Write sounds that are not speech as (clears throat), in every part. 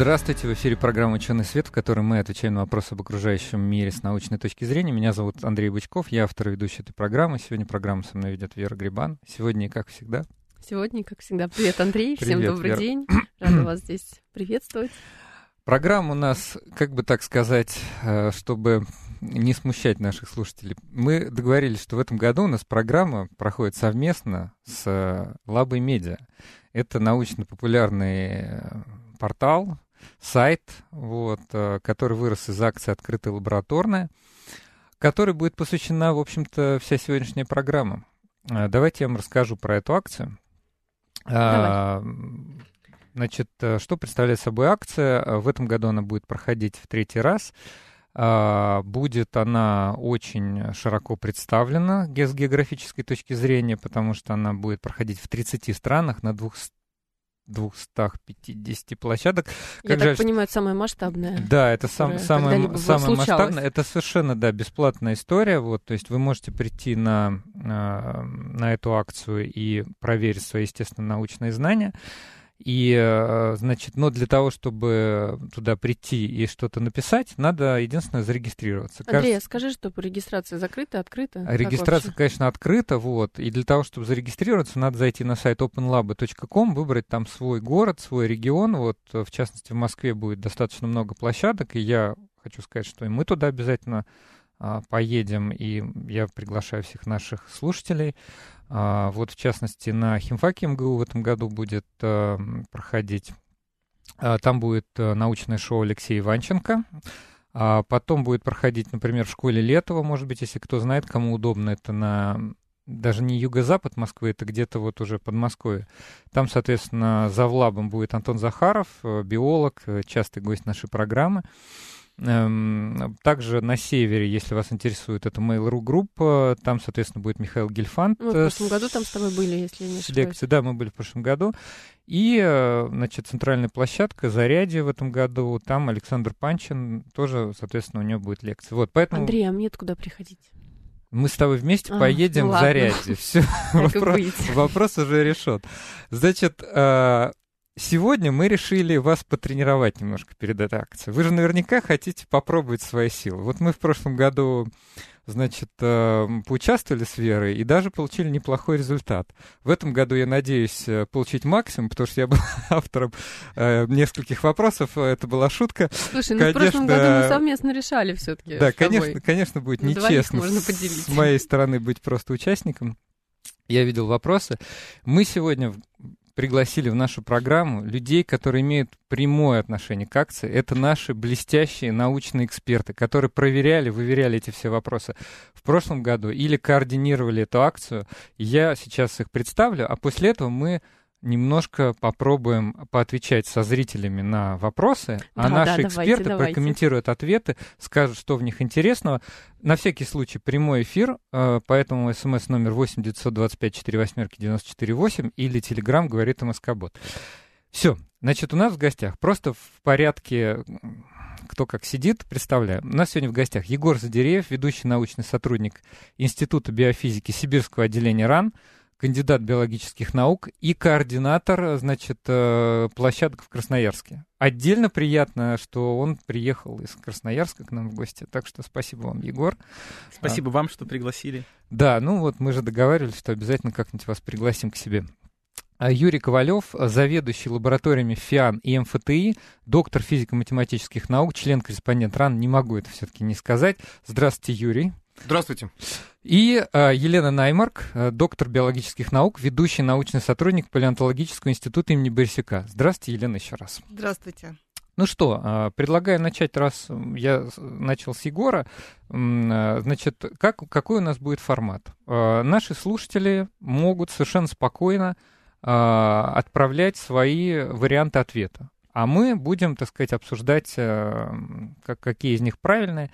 Здравствуйте, в эфире программа «Ученый свет», в которой мы отвечаем на вопросы об окружающем мире с научной точки зрения. Меня зовут Андрей Бычков, я автор и ведущий этой программы. Сегодня программу со мной ведет Вера Грибан. Сегодня, как всегда... Сегодня, как всегда, привет, Андрей, привет, всем добрый Вера. день, (clears throat) рада вас здесь приветствовать. Программа у нас, как бы так сказать, э, чтобы не смущать наших слушателей. Мы договорились, что в этом году у нас программа проходит совместно с Лабой Медиа. Это научно-популярный э, портал, сайт, вот, э, который вырос из акции «Открытая лабораторная», которой будет посвящена, в общем-то, вся сегодняшняя программа. Э, давайте я вам расскажу про эту акцию. Давай. Значит, э, что представляет собой акция? В этом году она будет проходить в третий раз. Будет она очень широко представлена с географической точки зрения, потому что она будет проходить в 30 странах на 200 250 площадок. Я как так жаль, понимаю, это самая масштабная. Да, это сам, самая, самая масштабная. Это совершенно, да, бесплатная история. Вот, то есть вы можете прийти на, а, на эту акцию и проверить свои, естественно, научные знания. И, э, значит, но для того, чтобы туда прийти и что-то написать, надо единственное зарегистрироваться. Андрей, Кажется, скажи, что регистрация закрыта, открыта? Регистрация, конечно, открыта, вот. И для того, чтобы зарегистрироваться, надо зайти на сайт openlab.com, выбрать там свой город, свой регион. Вот, в частности, в Москве будет достаточно много площадок, и я хочу сказать, что и мы туда обязательно а, поедем, и я приглашаю всех наших слушателей. А, вот, в частности, на химфаке МГУ в этом году будет а, проходить. Там будет научное шоу Алексея Иванченко. Потом будет проходить, например, в школе Летова, может быть, если кто знает, кому удобно, это на даже не юго-запад Москвы, это где-то вот уже Подмосковье. Там, соответственно, за влабом будет Антон Захаров, э, биолог, э, частый гость нашей программы. Эм, также на севере, если вас интересует, это Mail.ru группа, там, соответственно, будет Михаил Гельфанд. Мы в прошлом году там с тобой были, если я не ошибаюсь. Да, мы были в прошлом году. И, э, значит, центральная площадка Зарядье в этом году, там Александр Панчин, тоже, соответственно, у него будет лекция. Вот, поэтому... Андрей, а мне куда приходить? Мы с тобой вместе а, поедем ну в Зарядье. Все, (laughs) вопрос, вопрос уже решен. Значит, э, Сегодня мы решили вас потренировать немножко перед этой акцией. Вы же наверняка хотите попробовать свои силы. Вот мы в прошлом году, значит, э, поучаствовали с Верой и даже получили неплохой результат. В этом году я надеюсь э, получить максимум, потому что я был (laughs) автором э, нескольких вопросов. Это была шутка. Слушай, ну конечно, в прошлом году мы совместно решали все-таки. Да, конечно, конечно, будет нечестно с моей стороны быть просто участником. Я видел вопросы. Мы сегодня пригласили в нашу программу людей, которые имеют прямое отношение к акции. Это наши блестящие научные эксперты, которые проверяли, выверяли эти все вопросы в прошлом году или координировали эту акцию. Я сейчас их представлю, а после этого мы немножко попробуем поотвечать со зрителями на вопросы, а да, а наши да, эксперты давайте, прокомментируют давайте. ответы, скажут, что в них интересного. На всякий случай прямой эфир, э, поэтому смс номер 8 925 4 восьмерки 94 8 или телеграм говорит МСК-бот. Все, значит, у нас в гостях просто в порядке кто как сидит, представляю. У нас сегодня в гостях Егор Задереев, ведущий научный сотрудник Института биофизики Сибирского отделения РАН, кандидат биологических наук и координатор, значит, э, площадок в Красноярске. Отдельно приятно, что он приехал из Красноярска к нам в гости. Так что спасибо вам, Егор. Спасибо а, вам, что пригласили. Да, ну вот мы же договаривались, что обязательно как-нибудь вас пригласим к себе. А Юрий Ковалев, заведующий лабораториями ФИАН и МФТИ, доктор физико-математических наук, член-корреспондент РАН. Не могу это все-таки не сказать. Здравствуйте, Юрий. Здравствуйте. И э, Елена Наймарк, э, доктор биологических наук, ведущий научный сотрудник Палеонтологического института имени Барсика. Здравствуйте, Елена, еще раз. Здравствуйте. Ну что, э, предлагаю начать, раз я начал с Егора. Э, значит, как, какой у нас будет формат? Э, наши слушатели могут совершенно спокойно э, отправлять свои варианты ответа. А мы будем, так сказать, обсуждать, э, как, какие из них правильные.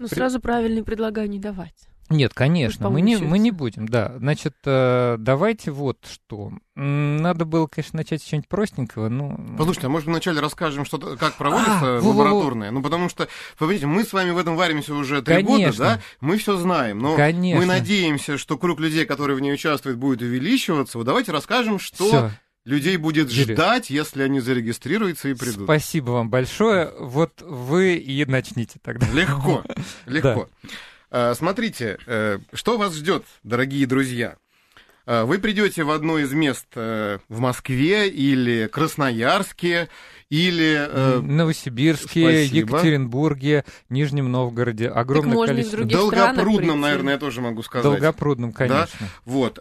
Ну, сразу правильные предлагаю не давать. Нет, конечно, мы не, мы не будем, да. Значит, э, давайте вот что. Надо было, конечно, начать с чего-нибудь простенького, но... Послушайте, а может вначале расскажем, что, как проводится а, лабораторное? Ну, потому что, вы мы с вами в этом варимся уже три года, да? Мы все знаем, но конечно. мы надеемся, что круг людей, которые в ней участвуют, будет увеличиваться. Вот давайте расскажем, что... Всё. Людей будет Юрий. ждать, если они зарегистрируются и придут. Спасибо вам большое. Вот вы и начните тогда. Легко, (laughs) легко. Э, смотрите, э, что вас ждет, дорогие друзья? Э, вы придете в одно из мест в Москве или Красноярске, или Новосибирске, Спасибо. Екатеринбурге, Нижнем Новгороде. Огромное так количество. Долгопрудном, наверное, я тоже могу сказать. Долгопрудном, конечно. Да? Вот.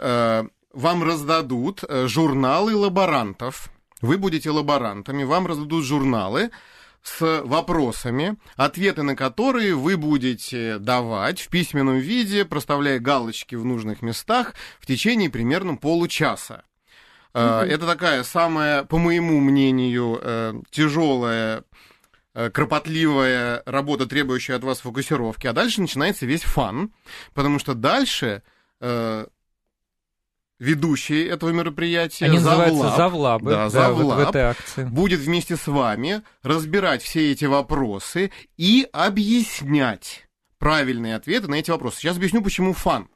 Вам раздадут журналы лаборантов. Вы будете лаборантами, вам раздадут журналы с вопросами, ответы на которые вы будете давать в письменном виде, проставляя галочки в нужных местах в течение примерно получаса. Mm-hmm. Это такая самая, по моему мнению, э, тяжелая э, кропотливая работа, требующая от вас фокусировки. А дальше начинается весь фан, потому что дальше ведущий этого мероприятия, Они Завлаб, Завлабы, да, Завлаб, в, в этой акции. будет вместе с вами разбирать все эти вопросы и объяснять правильные ответы на эти вопросы. Сейчас объясню, почему фан.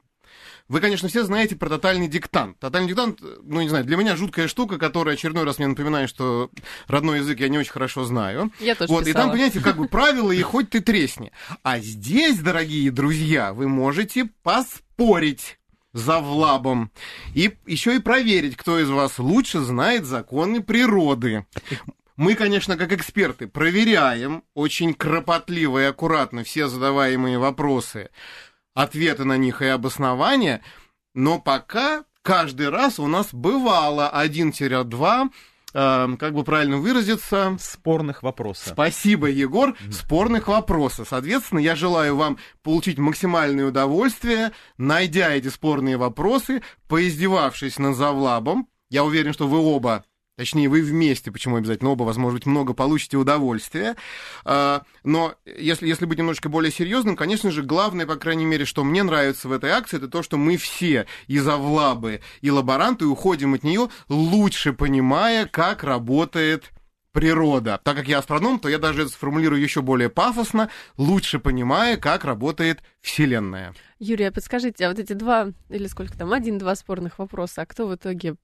Вы, конечно, все знаете про тотальный диктант. Тотальный диктант, ну, не знаю, для меня жуткая штука, которая очередной раз мне напоминает, что родной язык я не очень хорошо знаю. Я тоже Вот, писала. и там, понимаете, как бы правила, и хоть ты тресни. А здесь, дорогие друзья, вы можете поспорить за влабом. И еще и проверить, кто из вас лучше знает законы природы. Мы, конечно, как эксперты, проверяем очень кропотливо и аккуратно все задаваемые вопросы, ответы на них и обоснования, но пока каждый раз у нас бывало 1-2 Эм, как бы правильно выразиться... Спорных вопросов. Спасибо, Егор. Mm-hmm. Спорных вопросов. Соответственно, я желаю вам получить максимальное удовольствие, найдя эти спорные вопросы, поиздевавшись над Завлабом. Я уверен, что вы оба Точнее, вы вместе, почему обязательно оба, быть, много получите удовольствия. А, но если, если быть немножечко более серьезным, конечно же, главное, по крайней мере, что мне нравится в этой акции, это то, что мы все и завлабы, и лаборанты уходим от нее, лучше понимая, как работает природа. Так как я астроном, то я даже это сформулирую еще более пафосно, лучше понимая, как работает Вселенная. Юрий, а подскажите, а вот эти два, или сколько там, один-два спорных вопроса, а кто в итоге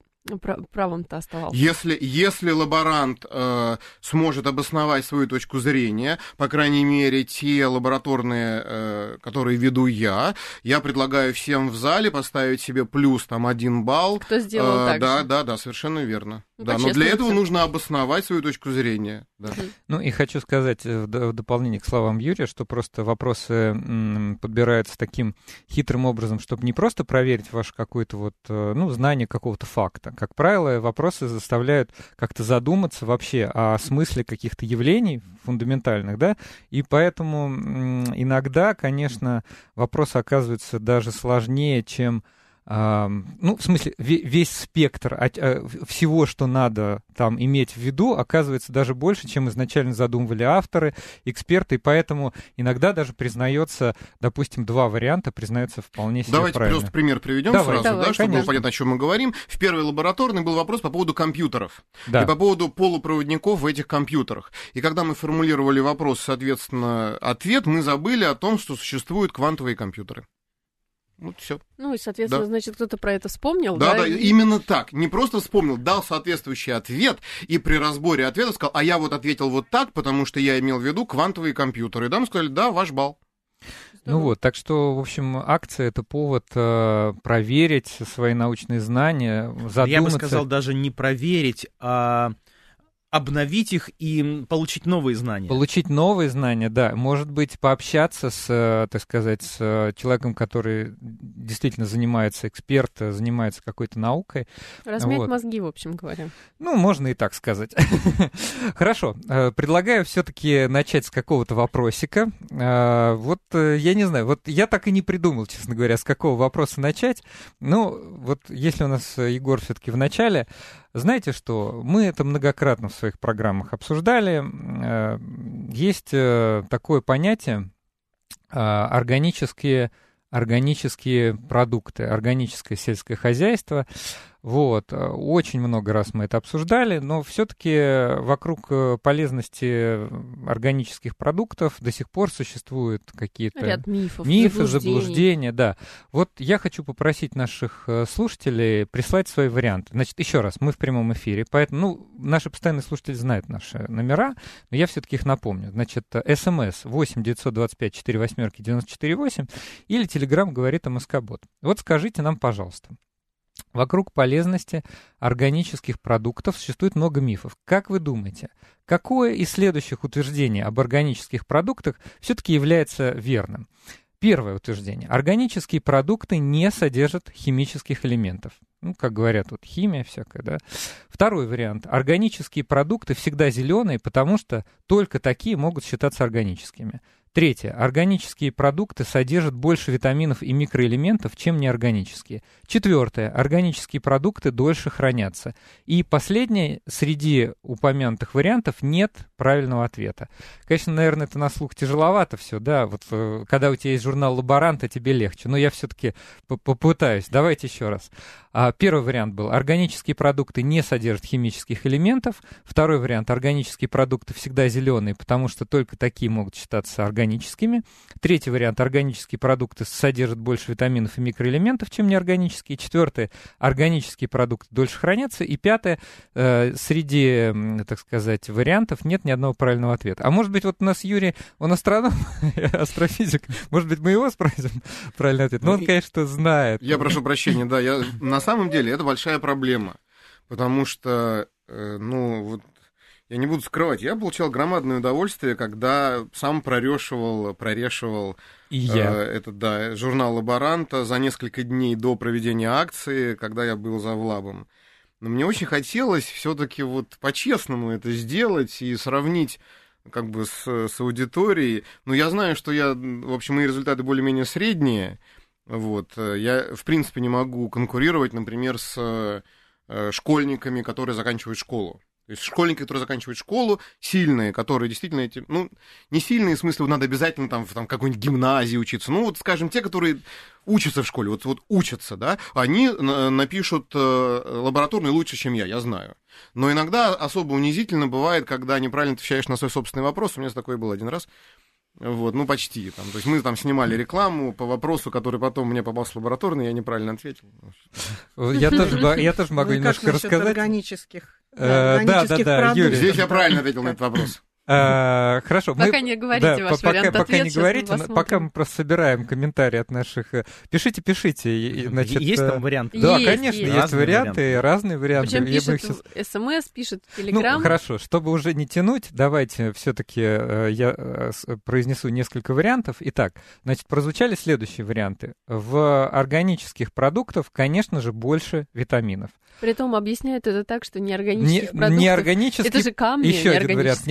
правом-то оставался. Если, если лаборант э, сможет обосновать свою точку зрения, по крайней мере, те лабораторные, э, которые веду я, я предлагаю всем в зале поставить себе плюс там один балл. Кто сделал э, так Да, же? да, да, совершенно верно. Ну, да, но для этого все. нужно обосновать свою точку зрения. Да. Ну и хочу сказать э, в дополнение к словам Юрия, что просто вопросы подбираются таким хитрым образом, чтобы не просто проверить ваше какое-то вот, э, ну, знание какого-то факта. Как правило, вопросы заставляют как-то задуматься вообще о смысле каких-то явлений фундаментальных, да, и поэтому иногда, конечно, вопросы оказываются даже сложнее, чем ну, в смысле, весь спектр а, всего, что надо там иметь в виду, оказывается даже больше, чем изначально задумывали авторы, эксперты, и поэтому иногда даже признается, допустим, два варианта признаются вполне себе Давайте правильно. просто пример приведем Давай. сразу, Давай, да, чтобы было понятно, о чем мы говорим. В первой лабораторной был вопрос по поводу компьютеров да. и по поводу полупроводников в этих компьютерах. И когда мы формулировали вопрос, соответственно, ответ, мы забыли о том, что существуют квантовые компьютеры. Вот все. Ну и, соответственно, да. значит, кто-то про это вспомнил, да? Да, да, именно так. Не просто вспомнил, дал соответствующий ответ, и при разборе ответа сказал, а я вот ответил вот так, потому что я имел в виду квантовые компьютеры. И там сказали, да, ваш балл. Ну вот, так что, в общем, акция это повод э, проверить свои научные знания, задуматься. Я бы сказал, даже не проверить, а обновить их и получить новые знания. Получить новые знания, да. Может быть, пообщаться с, э, так сказать, с э, человеком, который действительно занимается, эксперт, э, занимается какой-то наукой. Размять вот. мозги, в общем говоря. Ну, можно и так сказать. (laughs) Хорошо. Предлагаю все-таки начать с какого-то вопросика. Вот, я не знаю, вот я так и не придумал, честно говоря, с какого вопроса начать. Ну, вот если у нас Егор все-таки в начале, знаете что, мы это многократно в своих программах обсуждали. Э, есть э, такое понятие э, органические органические продукты, органическое сельское хозяйство. Вот. Э, очень много раз мы это обсуждали, но все-таки вокруг э, полезности органических продуктов до сих пор существуют какие-то Ряд мифов, мифы, заблуждения. Да. Вот я хочу попросить наших э, слушателей прислать свои варианты. Значит, еще раз, мы в прямом эфире, поэтому ну, наши постоянные слушатели знают наши номера, но я все-таки их напомню. Значит, смс 8 925 4 восьмерки 94 8 или телеграмм говорит о Москобот. Вот скажите нам, пожалуйста, Вокруг полезности органических продуктов существует много мифов. Как вы думаете, какое из следующих утверждений об органических продуктах все-таки является верным? Первое утверждение. Органические продукты не содержат химических элементов. Ну, как говорят, вот химия всякая, да. Второй вариант. Органические продукты всегда зеленые, потому что только такие могут считаться органическими. Третье. Органические продукты содержат больше витаминов и микроэлементов, чем неорганические. Четвертое. Органические продукты дольше хранятся. И последнее. Среди упомянутых вариантов нет правильного ответа. Конечно, наверное, это на слух тяжеловато все, да. Вот э, когда у тебя есть журнал «Лаборанта», тебе легче. Но я все-таки попытаюсь. Давайте еще раз. А, первый вариант был. Органические продукты не содержат химических элементов. Второй вариант. Органические продукты всегда зеленые, потому что только такие могут считаться органическими органическими. Третий вариант – органические продукты содержат больше витаминов и микроэлементов, чем неорганические. Четвертый – органические продукты дольше хранятся. И пятое э, – среди, так сказать, вариантов нет ни одного правильного ответа. А может быть, вот у нас Юрий, он астроном, (laughs) астрофизик, может быть, мы его спросим (laughs) правильный ответ. Но он, конечно, знает. Я прошу прощения, да, я, на самом деле это большая проблема, потому что, э, ну, вот я не буду скрывать, я получал громадное удовольствие, когда сам прорешивал, прорешивал И я. Э, этот, да, журнал «Лаборанта» за несколько дней до проведения акции, когда я был за Влабом. Но мне очень хотелось все-таки вот по-честному это сделать и сравнить как бы с, с аудиторией. Но я знаю, что я, в общем, мои результаты более-менее средние. Вот. Я, в принципе, не могу конкурировать, например, с э, школьниками, которые заканчивают школу. То есть школьники, которые заканчивают школу, сильные, которые действительно эти, ну, не сильные, в смысле, надо обязательно там в там, какой-нибудь гимназии учиться. Ну, вот, скажем, те, которые учатся в школе, вот, вот учатся, да, они напишут э, лабораторный лучше, чем я, я знаю. Но иногда особо унизительно бывает, когда неправильно отвечаешь на свой собственный вопрос. У меня такое было один раз. Вот, ну, почти. Там. То есть мы там снимали рекламу по вопросу, который потом мне попался лабораторный, я неправильно ответил. Я тоже, я тоже могу ну, немножко рассказать. органических, э, да, да, да, Юрий. Здесь я правильно ответил на этот вопрос. А, хорошо. Пока мы, не говорите да, ваш пока, вариант пока ответ, не говорите, пока мы просто собираем комментарии от наших... Э, пишите, пишите. Значит, есть там варианты? Да, есть, конечно, есть, есть варианты, варианты, разные варианты. Причем пишет их... смс, пишет телеграм. Ну, хорошо, чтобы уже не тянуть, давайте все-таки э, я э, произнесу несколько вариантов. Итак, значит, прозвучали следующие варианты. В органических продуктах, конечно же, больше витаминов. Притом объясняют это так, что неорганических не, продуктов... Неорганические... Это же камни. Еще один вариант.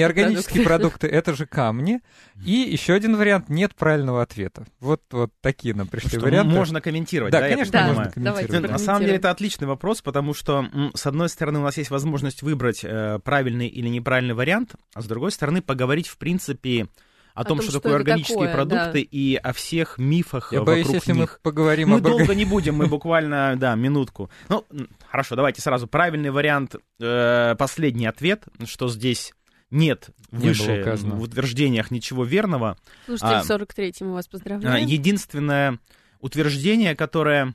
Неорганические продукты, это же камни. И еще один вариант, нет правильного ответа. Вот, вот такие нам пришли что варианты. Можно комментировать, да? Да, конечно, да, можно комментировать. На самом деле это отличный вопрос, потому что, с одной стороны, у нас есть возможность выбрать э, правильный или неправильный вариант, а с другой стороны, поговорить, в принципе, о, о том, что, что такое органические такое, продукты да. и о всех мифах Я вокруг боюсь, если них. мы поговорим мы об... долго не будем, мы буквально, да, минутку. Ну, хорошо, давайте сразу. Правильный вариант, э, последний ответ, что здесь нет не выше в утверждениях ничего верного. Слушайте, а, 43-м вас поздравляем. Единственное утверждение, которое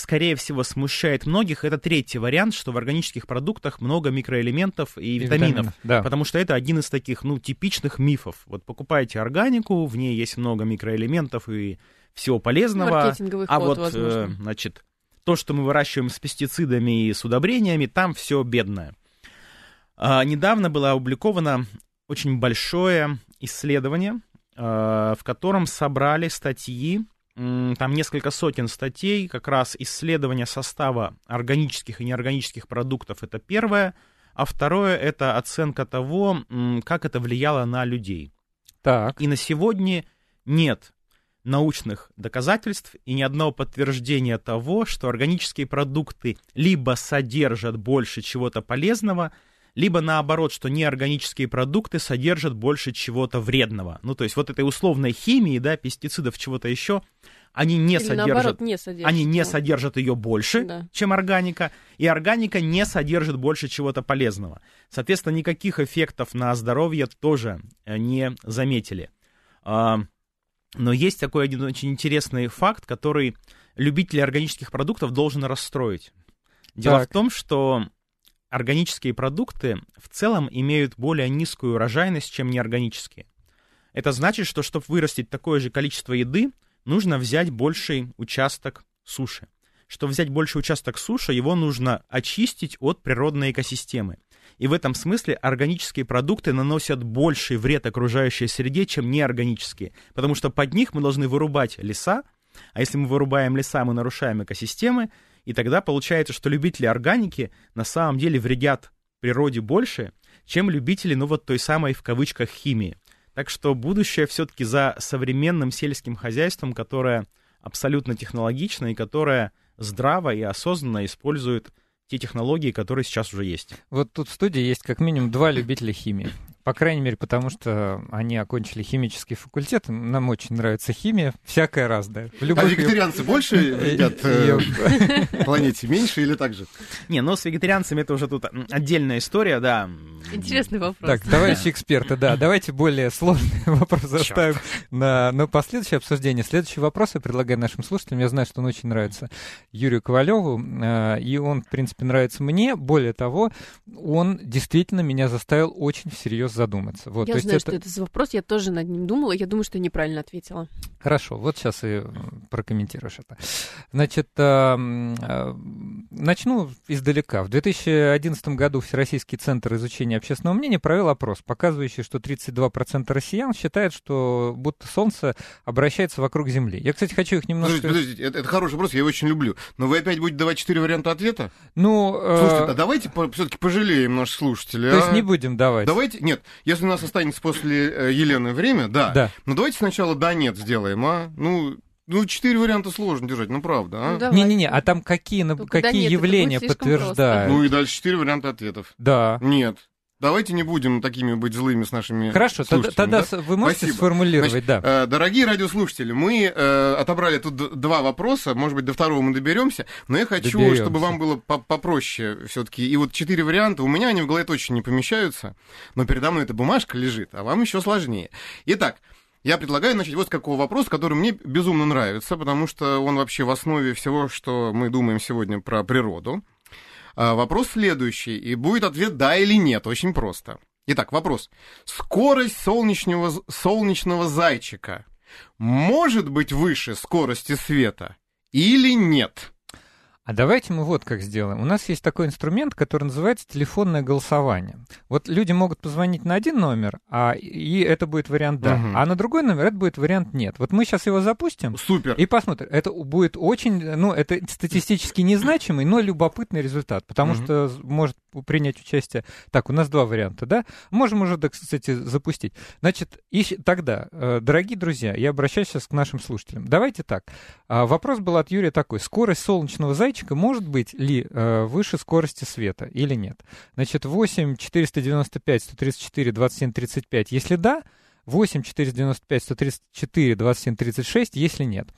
скорее всего, смущает многих, это третий вариант, что в органических продуктах много микроэлементов и, и витаминов. витаминов да. Потому что это один из таких, ну, типичных мифов. Вот покупаете органику, в ней есть много микроэлементов и всего полезного. а ход, вот, э, значит, то, что мы выращиваем с пестицидами и с удобрениями, там все бедное. А, недавно было опубликовано очень большое исследование, а, в котором собрали статьи там несколько сотен статей, как раз исследование состава органических и неорганических продуктов, это первое, а второе это оценка того, как это влияло на людей. Так. И на сегодня нет научных доказательств и ни одного подтверждения того, что органические продукты либо содержат больше чего-то полезного, либо наоборот, что неорганические продукты содержат больше чего-то вредного. Ну, то есть вот этой условной химии, да, пестицидов, чего-то еще, они не Или содержат, наоборот, не содержат, они не содержат ее больше, да. чем органика, и органика не содержит больше чего-то полезного. Соответственно, никаких эффектов на здоровье тоже э, не заметили. А, но есть такой один очень интересный факт, который любителей органических продуктов должен расстроить. Дело так. в том, что органические продукты в целом имеют более низкую урожайность, чем неорганические. Это значит, что чтобы вырастить такое же количество еды, нужно взять больший участок суши. Чтобы взять больший участок суши, его нужно очистить от природной экосистемы. И в этом смысле органические продукты наносят больший вред окружающей среде, чем неорганические. Потому что под них мы должны вырубать леса, а если мы вырубаем леса, мы нарушаем экосистемы, и тогда получается, что любители органики на самом деле вредят природе больше, чем любители, ну вот той самой в кавычках химии. Так что будущее все-таки за современным сельским хозяйством, которое абсолютно технологично и которое здраво и осознанно использует те технологии, которые сейчас уже есть. Вот тут в студии есть как минимум два любителя химии. По крайней мере, потому что они окончили химический факультет. Нам очень нравится химия, всякая разная. В любых... А вегетарианцы больше (laughs) едят э, планете, меньше или так же? Не, ну с вегетарианцами это уже тут отдельная история, да. Интересный вопрос. Так, товарищи эксперты, да, давайте более сложный (laughs) вопрос заставим на, на последующее обсуждение. Следующий вопрос я предлагаю нашим слушателям. Я знаю, что он очень нравится Юрию Ковалеву, э, и он, в принципе, нравится мне. Более того, он действительно меня заставил очень всерьез задуматься. Вот, я знаю, это... что это за вопрос, я тоже над ним думала, я думаю, что я неправильно ответила. Хорошо, вот сейчас и прокомментируешь это. Значит, э, э, начну издалека. В 2011 году Всероссийский центр изучения общественного мнения провел опрос, показывающий, что 32% россиян считают, что будто Солнце обращается вокруг Земли. Я, кстати, хочу их немножко... Подождите, подождите, это, это хороший вопрос, я его очень люблю. Но вы опять будете давать четыре варианта ответа? Ну... Э... Слушайте, а давайте по- все-таки пожалеем наших слушателей. То а? есть не будем давать? Давайте, нет, если у нас останется после э, Елены время, да. Да. Но давайте сначала да-нет сделаем, а? Ну, ну, четыре варианта сложно держать, ну правда, а? Ну, Не-не-не, а там какие, ну, какие нет, явления подтверждают? Ну и дальше четыре варианта ответов. Да. Нет. Давайте не будем такими быть злыми с нашими Хорошо, тогда, тогда да? вы можете Спасибо. сформулировать, Значит, да. Э, дорогие радиослушатели, мы э, отобрали тут два вопроса, может быть, до второго мы доберемся, но я хочу, доберемся. чтобы вам было попроще все-таки. И вот четыре варианта, у меня они в голове точно не помещаются, но передо мной эта бумажка лежит, а вам еще сложнее. Итак, я предлагаю начать вот с какого вопроса, который мне безумно нравится, потому что он вообще в основе всего, что мы думаем сегодня про природу. А, вопрос следующий, и будет ответ да или нет, очень просто. Итак, вопрос. Скорость солнечного, солнечного зайчика может быть выше скорости света или нет? А давайте мы вот как сделаем. У нас есть такой инструмент, который называется телефонное голосование. Вот люди могут позвонить на один номер, а и это будет вариант да, угу. а на другой номер это будет вариант нет. Вот мы сейчас его запустим. Супер. И посмотрим. Это будет очень, ну, это статистически незначимый, но любопытный результат, потому угу. что может принять участие. Так, у нас два варианта, да? Можем уже, кстати, запустить. Значит, и тогда, э, дорогие друзья, я обращаюсь сейчас к нашим слушателям. Давайте так. А, вопрос был от Юрия такой. Скорость солнечного зайчика может быть ли э, выше скорости света или нет? Значит, 8 495 134 27 35, если да, 8 495 134 27 36, если нет.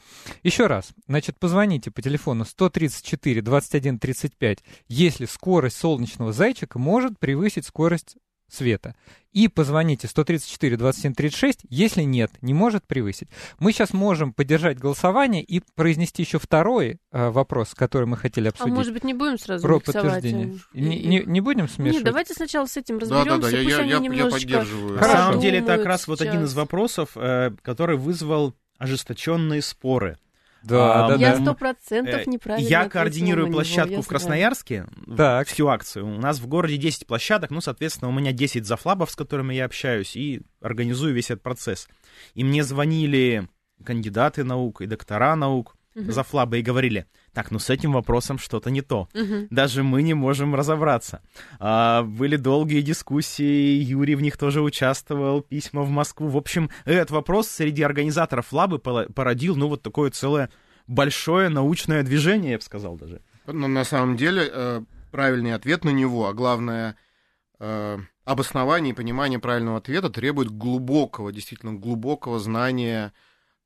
Еще раз, значит, позвоните по телефону 134 21 35, если скорость солнечного зайчика может превысить скорость света. И позвоните 134 27 36, если нет, не может превысить. Мы сейчас можем поддержать голосование и произнести еще второй э, вопрос, который мы хотели а обсудить. А может быть не будем сразу Про подтверждение. А... Не, не, не будем смешивать? Нет, давайте сначала с этим разберемся. Да, да, да, я, я, я поддерживаю. На самом деле это как раз вот один из вопросов, э, который вызвал ожесточенные споры. Да, а, да, я сто процентов неправильно Я координирую площадку него, в Красноярске, так. всю акцию. У нас в городе 10 площадок, ну, соответственно, у меня 10 зафлабов, с которыми я общаюсь, и организую весь этот процесс. И мне звонили кандидаты наук и доктора наук, uh-huh. зафлабы, и говорили, так, ну с этим вопросом что-то не то. Uh-huh. Даже мы не можем разобраться. А, были долгие дискуссии, Юрий в них тоже участвовал, письма в Москву. В общем, этот вопрос среди организаторов лабы породил, ну, вот такое целое большое научное движение, я бы сказал даже. Но на самом деле э, правильный ответ на него, а главное э, обоснование и понимание правильного ответа требует глубокого, действительно глубокого знания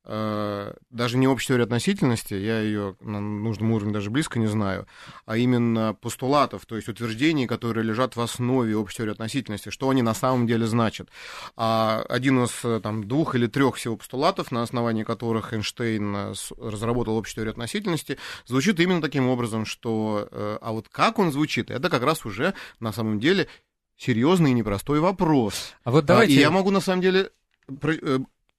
даже не общей теории относительности, я ее на нужном уровне даже близко не знаю, а именно постулатов, то есть утверждений, которые лежат в основе общей теории относительности, что они на самом деле значат. А один из э, там, двух или трех всего постулатов, на основании которых Эйнштейн э, разработал общую теорию относительности, звучит именно таким образом, что... А вот как он звучит, это как раз уже на самом деле серьезный и непростой вопрос. А вот давайте... И я могу на самом деле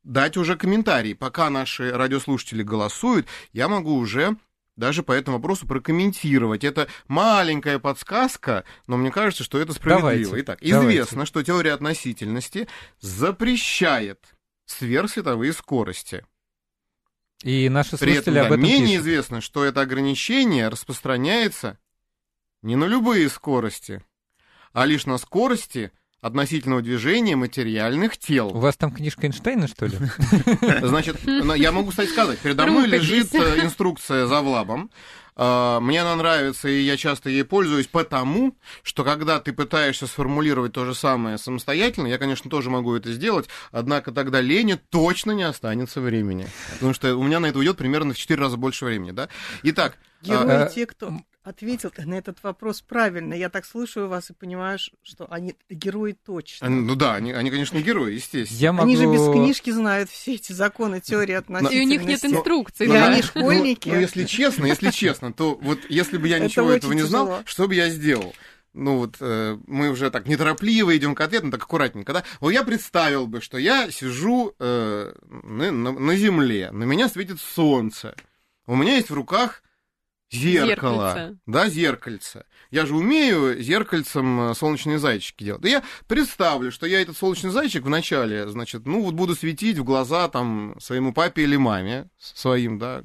дать уже комментарий. Пока наши радиослушатели голосуют, я могу уже даже по этому вопросу прокомментировать. Это маленькая подсказка, но мне кажется, что это справедливо. Давайте, Итак, давайте. известно, что теория относительности запрещает сверхсветовые скорости. И наши слушатели При этом, об этом менее пишут. известно, что это ограничение распространяется не на любые скорости, а лишь на скорости, относительного движения материальных тел. У вас там книжка Эйнштейна, что ли? (laughs) Значит, я могу, кстати, сказать, передо мной лежит э, инструкция за влабом. А, мне она нравится, и я часто ей пользуюсь, потому что когда ты пытаешься сформулировать то же самое самостоятельно, я, конечно, тоже могу это сделать, однако тогда лени точно не останется времени. Потому что у меня на это уйдет примерно в 4 раза больше времени. Да? Итак, Герои а, те, кто ответил на этот вопрос правильно. Я так слушаю вас и понимаю, что они герои точно. Ну да, они, они конечно, герои, естественно. Я могу... Они же без книжки знают все эти законы, теории относительности. И у них нет инструкции. Да, они школьники. Ну, ну, если честно, если честно, то вот если бы я ничего этого не знал, что бы я сделал? ну вот э, мы уже так неторопливо идем к ответу, так аккуратненько, да? Вот я представил бы, что я сижу э, на, на, на земле, на меня светит солнце, у меня есть в руках Зеркало. Зеркальце. Да, зеркальце. Я же умею зеркальцем э, солнечные зайчики делать. Да я представлю, что я этот солнечный зайчик вначале, значит, ну вот буду светить в глаза там своему папе или маме, своим, да,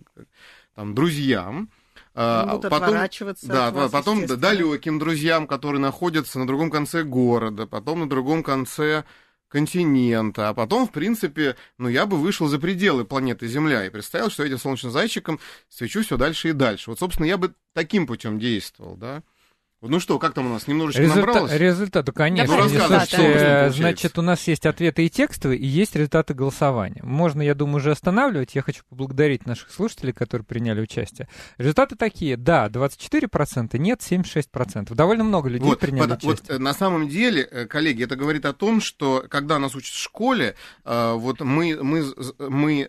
там, друзьям. А, Будут потом, да, вас, потом далеким друзьям, которые находятся на другом конце города, потом на другом конце континента, а потом, в принципе, ну, я бы вышел за пределы планеты Земля и представил, что этим солнечным зайчиком свечу все дальше и дальше. Вот, собственно, я бы таким путем действовал, да. Ну что, как там у нас? Немножечко Результа... набралось? Результаты, конечно. Ну, Слушайте, значит, у нас есть ответы и текстовые, и есть результаты голосования. Можно, я думаю, уже останавливать. Я хочу поблагодарить наших слушателей, которые приняли участие. Результаты такие. Да, 24%, нет, 76%. Довольно много людей вот, приняли под, участие. Вот, э, на самом деле, э, коллеги, это говорит о том, что когда нас учат в школе, э, вот мы, мы, мы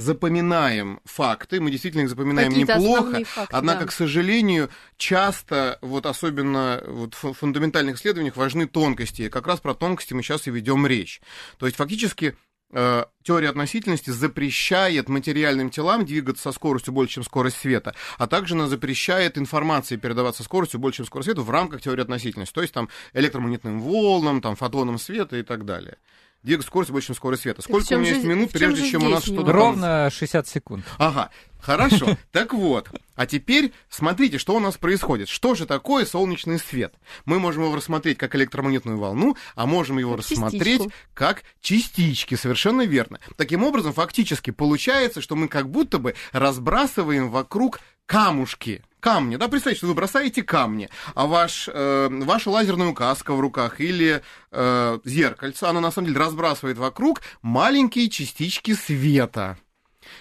запоминаем факты, мы действительно их запоминаем неплохо, факты, однако, да. к сожалению, часто, вот особенно вот, в фундаментальных исследованиях, важны тонкости. И как раз про тонкости мы сейчас и ведем речь. То есть, фактически, э, теория относительности запрещает материальным телам двигаться со скоростью больше, чем скорость света, а также она запрещает информации передаваться скоростью больше, чем скорость света в рамках теории относительности, то есть там электромагнитным волнам, там фотонам света и так далее двигаться скорость больше, чем скорость света. Сколько у меня есть минут, прежде чем у нас что-то... Ровно 60 секунд. Ага, хорошо. (laughs) Так вот, а теперь смотрите, что у нас происходит. Что же такое солнечный свет? Мы можем его рассмотреть как электромагнитную волну, а можем его рассмотреть как частички, совершенно верно. Таким образом, фактически получается, что мы как будто бы разбрасываем вокруг камушки, камни, да, представьте, что вы бросаете камни, а ваш, э, ваша лазерная указка в руках или э, зеркальце, оно на самом деле разбрасывает вокруг маленькие частички света.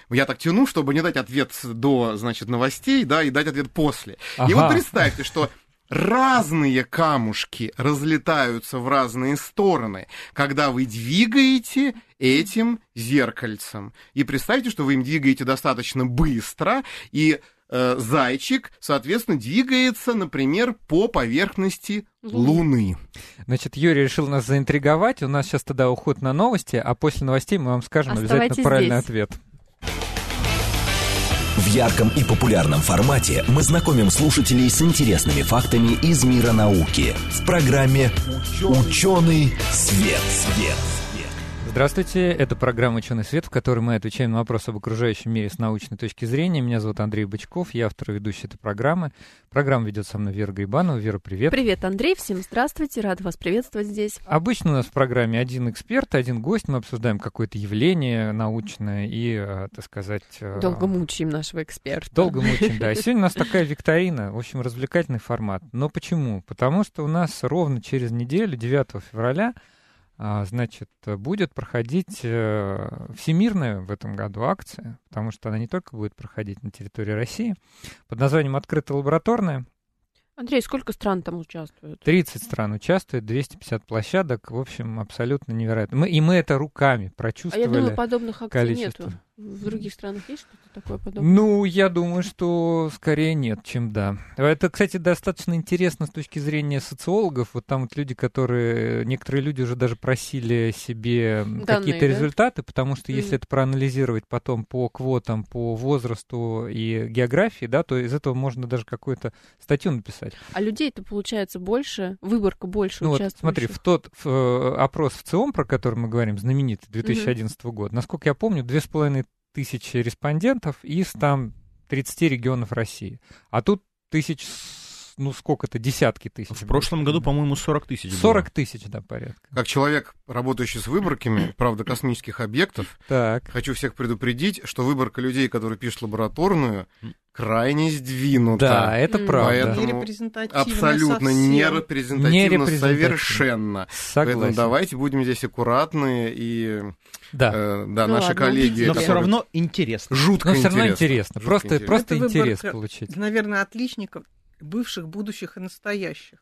Я так тяну, чтобы не дать ответ до, значит, новостей, да, и дать ответ после. Ага. И вот представьте, что разные камушки разлетаются в разные стороны, когда вы двигаете этим зеркальцем. И представьте, что вы им двигаете достаточно быстро, и э, зайчик, соответственно, двигается, например, по поверхности Луны. Значит, Юрий решил нас заинтриговать. У нас сейчас тогда уход на новости, а после новостей мы вам скажем Оставайтесь обязательно правильный здесь. ответ. В ярком и популярном формате мы знакомим слушателей с интересными фактами из мира науки в программе «Ученый свет». свет. Здравствуйте, это программа «Ученый свет», в которой мы отвечаем на вопросы об окружающем мире с научной точки зрения. Меня зовут Андрей Бычков, я автор и ведущий этой программы. Программу ведет со мной Вера Грибанова. Вера, привет. Привет, Андрей, всем здравствуйте, рад вас приветствовать здесь. Обычно у нас в программе один эксперт, один гость, мы обсуждаем какое-то явление научное и, э, так сказать... Э, долго мучаем нашего эксперта. Долго мучаем, да. И (laughs) сегодня у нас такая викторина, в общем, развлекательный формат. Но почему? Потому что у нас ровно через неделю, 9 февраля, значит, будет проходить э, всемирная в этом году акция, потому что она не только будет проходить на территории России, под названием «Открытая лабораторная», Андрей, сколько стран там участвуют? 30 стран участвует, 250 площадок, в общем, абсолютно невероятно. Мы, и мы это руками прочувствовали. А я думаю, подобных акций количество. нету. В других странах есть что-то такое подобное? Ну, я думаю, что скорее нет, чем да. Это, кстати, достаточно интересно с точки зрения социологов. Вот там вот люди, которые... Некоторые люди уже даже просили себе какие-то да? результаты, потому что если mm. это проанализировать потом по квотам, по возрасту и географии, да, то из этого можно даже какую-то статью написать. А людей-то получается больше, выборка больше ну, участвующих. Вот, смотри, в тот в, э, опрос в ЦИОМ, про который мы говорим, знаменитый 2011 mm-hmm. года, насколько я помню, 2,5 тысяч респондентов из там 30 регионов России. А тут тысяч ну, сколько-то, десятки тысяч. В прошлом году, по-моему, 40 тысяч 40 тысяч, да, порядка. Как человек, работающий с выборками, (clears throat) правда, космических объектов, так. хочу всех предупредить, что выборка людей, которые пишут лабораторную, крайне сдвинута. Да, это правда. Поэтому абсолютно не репрезентативно, не репрезентативно совершенно. Согласен. Поэтому давайте будем здесь аккуратны и да, э, да ну, наши ладно, коллеги. Но все равно интересно. Жутко Но интересно. все равно интересно. Жутко просто, интересно. просто интерес получить. Наверное, отличников бывших, будущих и настоящих.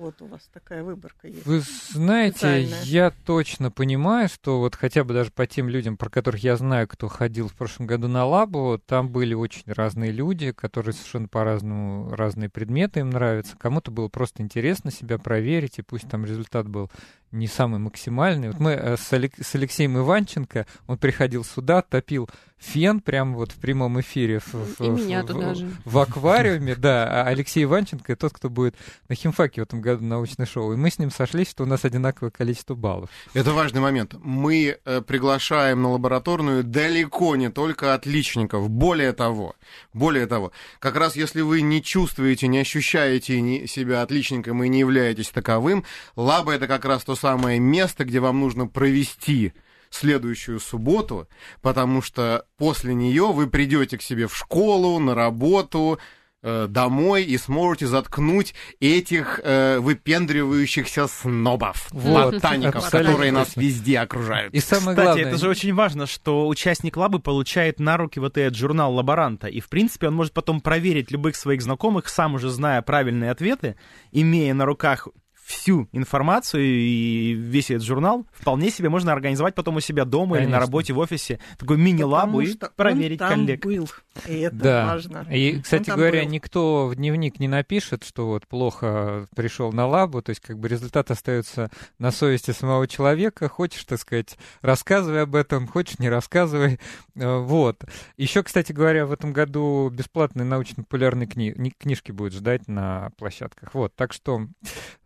Вот у вас такая выборка есть. Вы знаете, я точно понимаю, что вот хотя бы даже по тем людям, про которых я знаю, кто ходил в прошлом году на лабу, там были очень разные люди, которые совершенно по-разному, разные предметы им нравятся. Кому-то было просто интересно себя проверить, и пусть там результат был не самый максимальный. Вот мы э, с, Алек- с Алексеем Иванченко, он приходил сюда, топил фен прямо вот в прямом эфире в, в, в, в, в аквариуме, да, а Алексей Иванченко тот, кто будет на химфаке в этом году научное шоу. И мы с ним сошлись, что у нас одинаковое количество баллов. Это важный момент. Мы э, приглашаем на лабораторную далеко не только отличников. Более того, более того, как раз если вы не чувствуете, не ощущаете себя отличником и не являетесь таковым, лаба это как раз то самое место, где вам нужно провести следующую субботу, потому что после нее вы придете к себе в школу, на работу, э, домой и сможете заткнуть этих э, выпендривающихся снобов, вот, ботаников, которые нас везде окружают. И самое Кстати, главное... это же очень важно, что участник лабы получает на руки вот этот журнал лаборанта, и, в принципе, он может потом проверить любых своих знакомых, сам уже зная правильные ответы, имея на руках всю информацию и весь этот журнал вполне себе можно организовать потом у себя дома Конечно. или на работе в офисе. Такой мини-лабу и проверить коллег. Был, и это да. важно. И, кстати говоря, был. никто в дневник не напишет, что вот плохо пришел на лабу, то есть как бы результат остается на совести самого человека. Хочешь, так сказать, рассказывай об этом, хочешь, не рассказывай. Э, вот. Еще, кстати говоря, в этом году бесплатные научно-популярные кни- книжки будут ждать на площадках. Вот, так что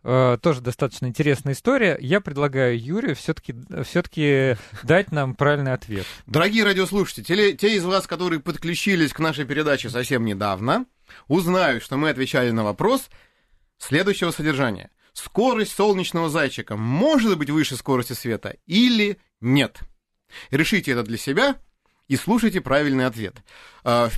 э, тоже достаточно интересная история. Я предлагаю Юрию все-таки все дать нам правильный ответ. Дорогие радиослушатели, те из вас, которые подключились к нашей передаче совсем недавно, узнают, что мы отвечали на вопрос следующего содержания. Скорость солнечного зайчика может быть выше скорости света или нет? Решите это для себя и слушайте правильный ответ. А,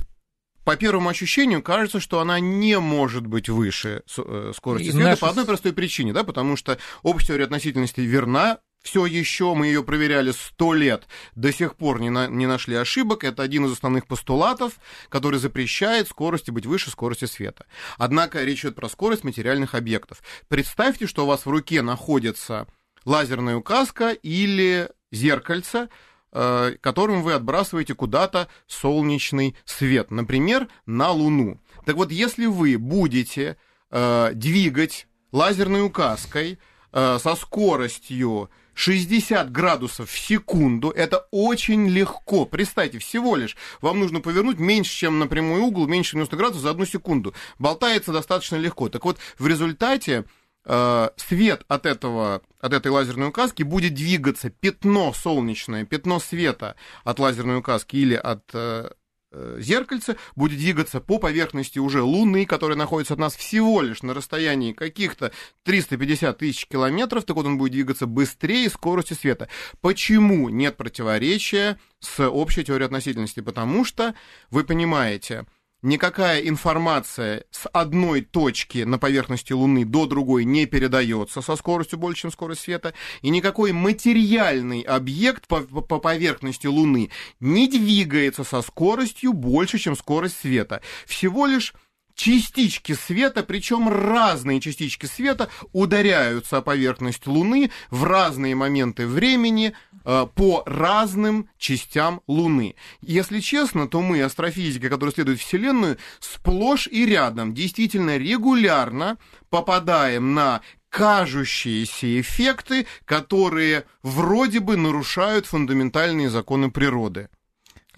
по первому ощущению кажется, что она не может быть выше э, скорости света наши... по одной простой причине, да, потому что общая теория относительности верна, все еще, мы ее проверяли сто лет, до сих пор не, на, не нашли ошибок. Это один из основных постулатов, который запрещает скорости быть выше скорости света. Однако речь идет про скорость материальных объектов. Представьте, что у вас в руке находится лазерная указка или зеркальце, которым вы отбрасываете куда-то солнечный свет, например, на Луну. Так вот, если вы будете э, двигать лазерной указкой э, со скоростью 60 градусов в секунду, это очень легко. Представьте, всего лишь вам нужно повернуть меньше, чем на прямой угол, меньше 90 градусов за одну секунду. Болтается достаточно легко. Так вот, в результате э, свет от этого от этой лазерной указки будет двигаться пятно солнечное, пятно света от лазерной указки или от э, э, зеркальце будет двигаться по поверхности уже Луны, которая находится от нас всего лишь на расстоянии каких-то 350 тысяч километров, так вот он будет двигаться быстрее скорости света. Почему нет противоречия с общей теорией относительности? Потому что, вы понимаете, никакая информация с одной точки на поверхности Луны до другой не передается со скоростью больше, чем скорость света, и никакой материальный объект по, по поверхности Луны не двигается со скоростью больше, чем скорость света. Всего лишь частички света, причем разные частички света ударяются о поверхность Луны в разные моменты времени э, по разным частям Луны. Если честно, то мы, астрофизики, которые исследуют Вселенную, сплошь и рядом, действительно регулярно попадаем на кажущиеся эффекты, которые вроде бы нарушают фундаментальные законы природы.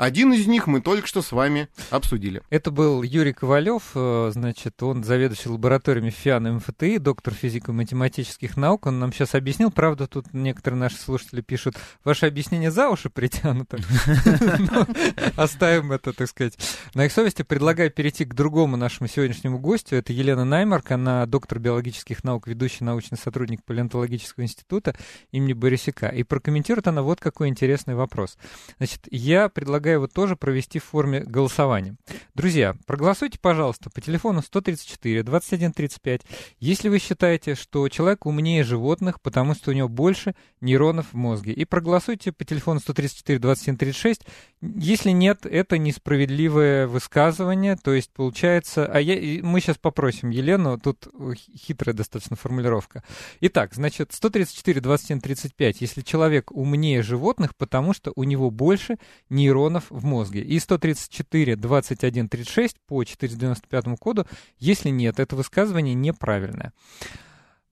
Один из них мы только что с вами обсудили. Это был Юрий Ковалев, э, значит, он заведующий лабораториями ФИАН МФТИ, доктор физико-математических наук. Он нам сейчас объяснил, правда, тут некоторые наши слушатели пишут, ваше объяснение за уши притянуто. (laughs) Оставим это, так сказать, на их совести. Предлагаю перейти к другому нашему сегодняшнему гостю. Это Елена Наймарк, она доктор биологических наук, ведущий научный сотрудник Палеонтологического института имени Борисика. И прокомментирует она вот какой интересный вопрос. Значит, я предлагаю предлагаю его тоже провести в форме голосования. Друзья, проголосуйте, пожалуйста, по телефону 134 21 35, если вы считаете, что человек умнее животных, потому что у него больше нейронов в мозге. И проголосуйте по телефону 134 27 36, если нет, это несправедливое высказывание, то есть получается... А я, мы сейчас попросим Елену, тут хитрая достаточно формулировка. Итак, значит, 134 27 35, если человек умнее животных, потому что у него больше нейронов в мозге. И 134, 21, 36 по 495 коду, если нет, это высказывание неправильное.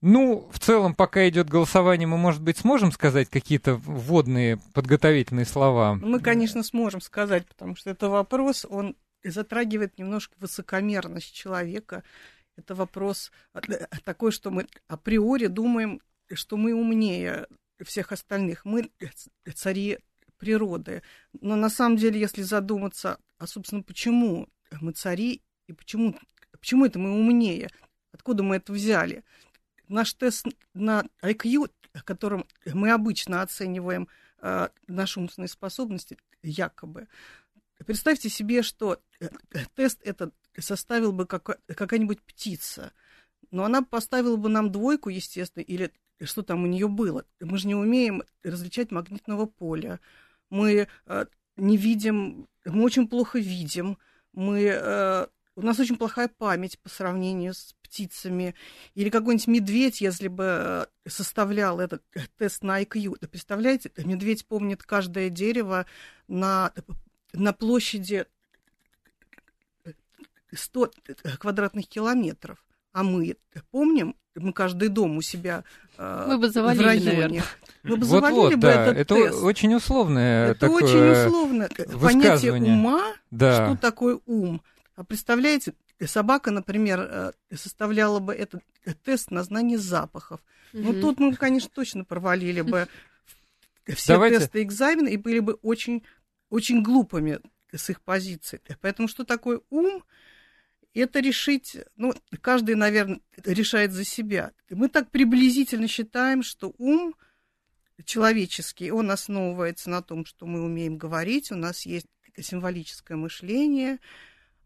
Ну, в целом, пока идет голосование, мы, может быть, сможем сказать какие-то вводные подготовительные слова? Мы, конечно, сможем сказать, потому что это вопрос, он затрагивает немножко высокомерность человека. Это вопрос э, такой, что мы априори думаем, что мы умнее всех остальных. Мы цари природы. Но на самом деле, если задуматься, а, собственно, почему мы цари и почему, почему это мы умнее, откуда мы это взяли? Наш тест на IQ, которым мы обычно оцениваем э, наши умственные способности, якобы, представьте себе, что э, тест этот составил бы как, какая-нибудь птица, но она поставила бы нам двойку, естественно, или что там у нее было. Мы же не умеем различать магнитного поля, мы э, не видим, мы очень плохо видим, мы, э, у нас очень плохая память по сравнению с птицами. Или какой-нибудь медведь, если бы э, составлял этот тест на IQ. Да, представляете, медведь помнит каждое дерево на, на площади 100 квадратных километров. А мы помним, мы каждый дом у себя э, мы бы завалили, в районе. Наверное. Мы бы вот, завалили вот, бы да. этот Это тест. очень условное Это такое очень условно. Понятие ума, да. что такое ум. А представляете, собака, например, э, составляла бы этот тест на знание запахов. Mm-hmm. Ну, тут мы, конечно, точно провалили бы (laughs) все Давайте... тесты экзамены и были бы очень, очень глупыми с их позиции. Поэтому что такое ум? это решить, ну, каждый, наверное, решает за себя. Мы так приблизительно считаем, что ум человеческий, он основывается на том, что мы умеем говорить, у нас есть символическое мышление,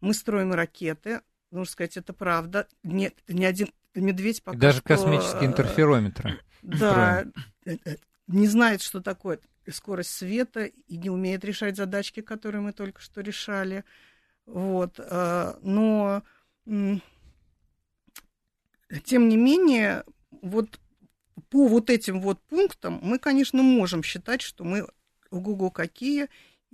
мы строим ракеты, нужно сказать, это правда. Нет, ни один медведь пока Даже что, космические интерферометры. Да, э, э, не знает, что такое скорость света и не умеет решать задачки, которые мы только что решали. Вот, э, но тем не менее, вот по вот этим вот пунктам мы, конечно, можем считать, что мы ого-го какие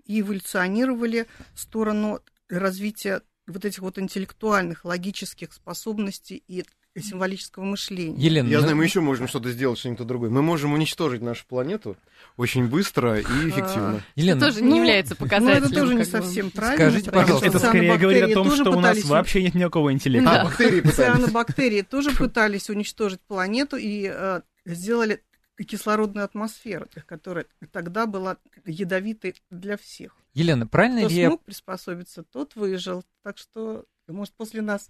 и эволюционировали в сторону развития вот этих вот интеллектуальных, логических способностей и символического мышления. Елена, Я ну... знаю, мы еще можем что-то сделать, что-нибудь другое. Мы можем уничтожить нашу планету очень быстро и а, эффективно. Елена, это тоже не ну, является показателем. Ну, это тоже не совсем правильно. Скажите, пожалуйста. Это скорее говорит о том, что у нас вообще нет никакого интеллекта. А, бактерии пытались. Цианобактерии тоже пытались уничтожить планету и э, сделали кислородную атмосферу, которая тогда была ядовитой для всех. Елена, правильно Кто ли смог приспособиться, тот выжил. Так что, может, после нас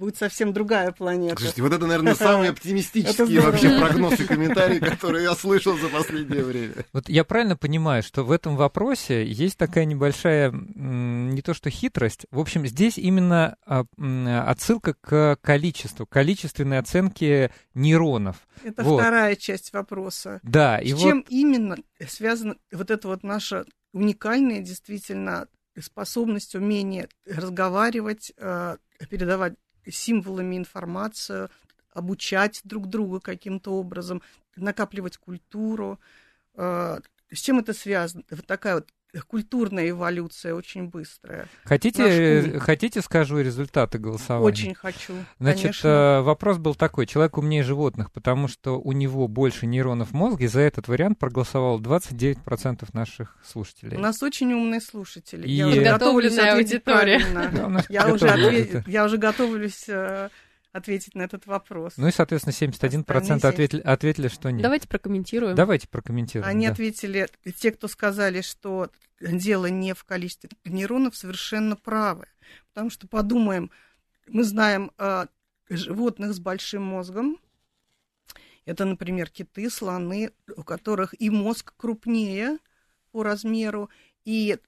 будет совсем другая планета. Слушайте, вот это, наверное, (laughs) самые оптимистические вообще прогнозы и комментарии, которые я слышал за последнее время. Вот я правильно понимаю, что в этом вопросе есть такая небольшая, не то что хитрость, в общем, здесь именно а, отсылка к количеству, количественной оценке нейронов. Это вот. вторая часть вопроса. Да. С и чем вот... именно связана вот эта вот наша уникальная действительно способность, умение разговаривать, э, передавать символами информацию, обучать друг друга каким-то образом, накапливать культуру. Э, с чем это связано? Вот такая вот культурная эволюция очень быстрая. Хотите, хотите, скажу результаты голосования? Очень хочу. Значит, конечно. Э, вопрос был такой: человек умнее животных, потому что у него больше нейронов в мозге. За этот вариант проголосовал 29% наших слушателей. У нас очень умные слушатели. И... Я уже готовлюсь аудитория. Я уже, ответ... я уже готовлюсь э, ответить на этот вопрос. Ну и, соответственно, 71% ответили, ответили, что нет. Давайте прокомментируем. Давайте прокомментируем. Они да. ответили, те, кто сказали, что дело не в количестве нейронов, совершенно правы. Потому что подумаем, мы знаем э, животных с большим мозгом. Это, например, киты, слоны, у которых и мозг крупнее по размеру, и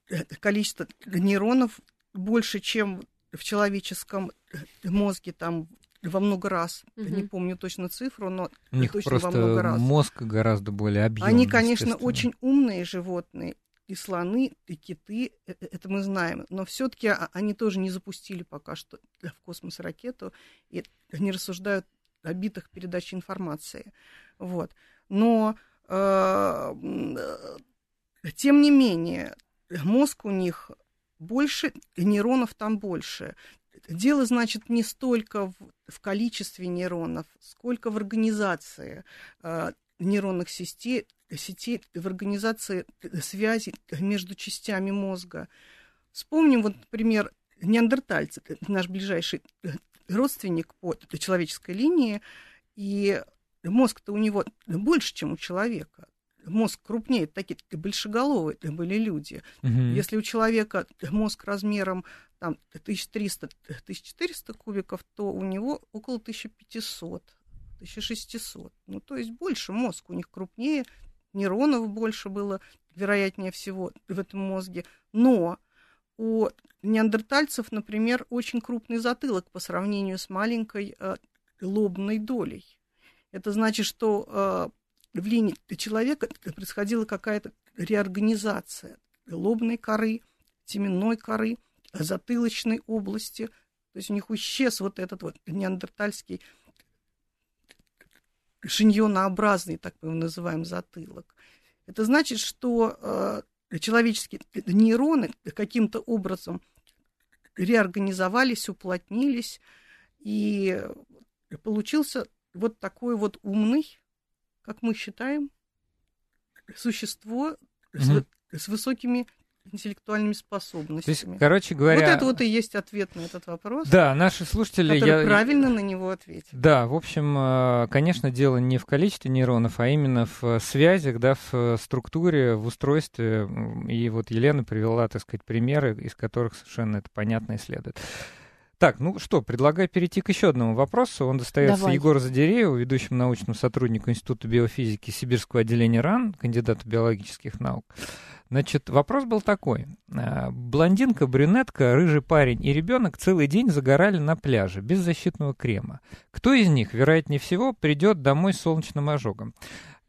количество нейронов больше, чем в человеческом мозге, там во много раз. Угу. Не помню точно цифру, но У них точно просто во много раз. мозг гораздо более объемный. Они, конечно, очень умные животные. И слоны, и киты, э, э, это мы знаем. Но все-таки они тоже не запустили пока что в космос ракету и не рассуждают о битах передачи информации. Вот. Но э, тем не менее, мозг у них больше, нейронов там больше. Дело, значит, не столько в, в количестве нейронов, сколько в организации э, нейронных сетей, сетей, в организации связи между частями мозга. Вспомним, вот, например, неандертальцы, наш ближайший родственник по человеческой линии, и мозг-то у него больше, чем у человека мозг крупнее, такие большеголовые были люди. Угу. Если у человека мозг размером там 1300-1400 кубиков, то у него около 1500, 1600. Ну, то есть больше мозг у них крупнее, нейронов больше было, вероятнее всего, в этом мозге. Но у неандертальцев, например, очень крупный затылок по сравнению с маленькой э, лобной долей. Это значит, что э, в линии человека происходила какая-то реорганизация лобной коры, теменной коры, затылочной области. То есть у них исчез вот этот вот неандертальский шиньонообразный, так мы его называем, затылок. Это значит, что э, человеческие нейроны каким-то образом реорганизовались, уплотнились, и получился вот такой вот умный, как мы считаем, существо угу. с, с высокими интеллектуальными способностями. То есть, короче говоря... Вот это вот и есть ответ на этот вопрос. Да, наши слушатели... я... правильно на него ответили. Да, в общем, э, конечно, дело не в количестве нейронов, а именно в э, связях, да, в э, структуре, в устройстве. И вот Елена привела, так сказать, примеры, из которых совершенно это понятно и следует. Так, ну что, предлагаю перейти к еще одному вопросу. Он достается Давай. Егору Задерееву, ведущему научному сотруднику Института биофизики Сибирского отделения РАН, кандидату биологических наук. Значит, вопрос был такой. А, блондинка, брюнетка, рыжий парень и ребенок целый день загорали на пляже без защитного крема. Кто из них, вероятнее всего, придет домой с солнечным ожогом?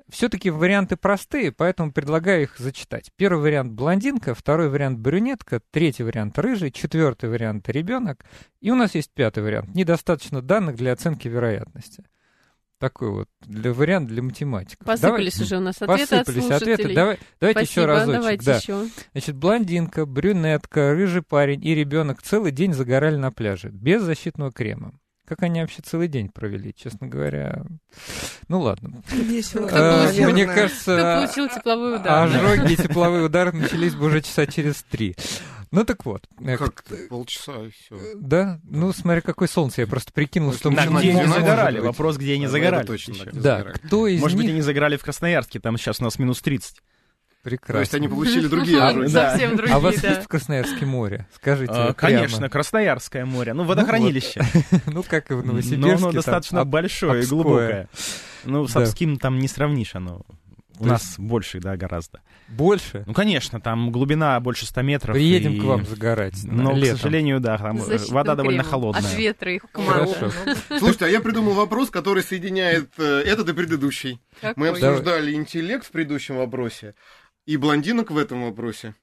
Все-таки варианты простые, поэтому предлагаю их зачитать. Первый вариант блондинка, второй вариант брюнетка, третий вариант рыжий, четвертый вариант ребенок. И у нас есть пятый вариант. Недостаточно данных для оценки вероятности. Такой вот для вариант для математиков. Посыпались Давай, уже у нас ответы посыпались от ответы. Давай, давайте Спасибо, еще разочек. Давайте да. еще. Значит, блондинка, брюнетка, рыжий парень и ребенок целый день загорали на пляже без защитного крема. Как они вообще целый день провели, честно говоря. Ну ладно. Весело. А, мне кажется, Кто получил тепловой удар? Ожоги и тепловые удары начались бы уже часа через три. Ну так вот. Э, как полчаса и все. Э, да? Ну, смотри, какое солнце. Я просто прикинул, что... Да, где они загорали. Вопрос, где они загорали. Точно, да, кто из Может быть, они загорали в Красноярске, там сейчас у нас минус 30. Прекрасно. То есть они получили другие ожоги. Совсем другие, А у вас есть в Красноярске море? Скажите а, Конечно, Красноярское море. Ну, водохранилище. (laughs) Ну, как и в Новосибирске. Но оно достаточно большое и глубокое. Ну, с Обским там не сравнишь оно. У нас больше, да, гораздо. Больше? Ну, конечно, там глубина больше 100 метров. Приедем и... к вам загорать. Но, летом. к сожалению, да, там Защитным вода довольно холодная. От ветра их Хорошо. Слушайте, а я придумал вопрос, который соединяет э, этот и предыдущий. Какой? Мы обсуждали интеллект в предыдущем вопросе и блондинок в этом вопросе.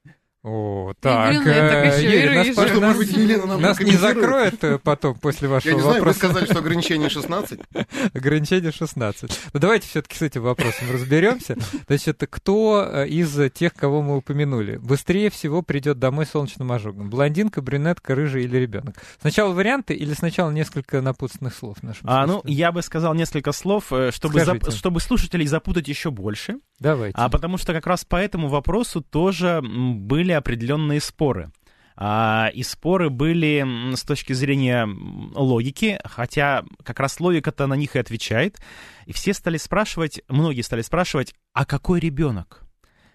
О, так, э, нас, что, может быть, Елена нам нас не закроет э, потом после вашего Я не знаю, вопроса. вы сказали, что ограничение 16? (laughs) ограничение 16. Ну, давайте все-таки с этим вопросом разберемся. Это кто э, из тех, кого мы упомянули, быстрее всего придет домой солнечным ожогом? Блондинка, брюнетка, рыжий или ребенок? Сначала варианты или сначала несколько напутственных слов? А, ну, я бы сказал несколько слов, чтобы, зап- чтобы слушателей запутать еще больше. Давайте. А потому что как раз по этому вопросу тоже были были определенные споры. А, и споры были с точки зрения логики, хотя как раз логика-то на них и отвечает. И все стали спрашивать, многие стали спрашивать, а какой ребенок?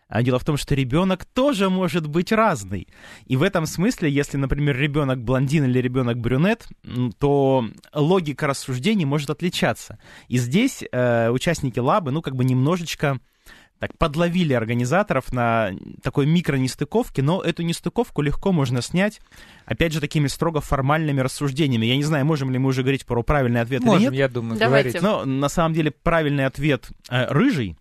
А дело в том, что ребенок тоже может быть разный. И в этом смысле, если, например, ребенок блондин или ребенок брюнет, то логика рассуждений может отличаться. И здесь э, участники лабы, ну, как бы немножечко так подловили организаторов на такой микронестыковке, но эту нестыковку легко можно снять, опять же, такими строго формальными рассуждениями. Я не знаю, можем ли мы уже говорить про правильный ответ можем, или нет. я думаю, Давайте. говорить. Но на самом деле правильный ответ э, рыжий.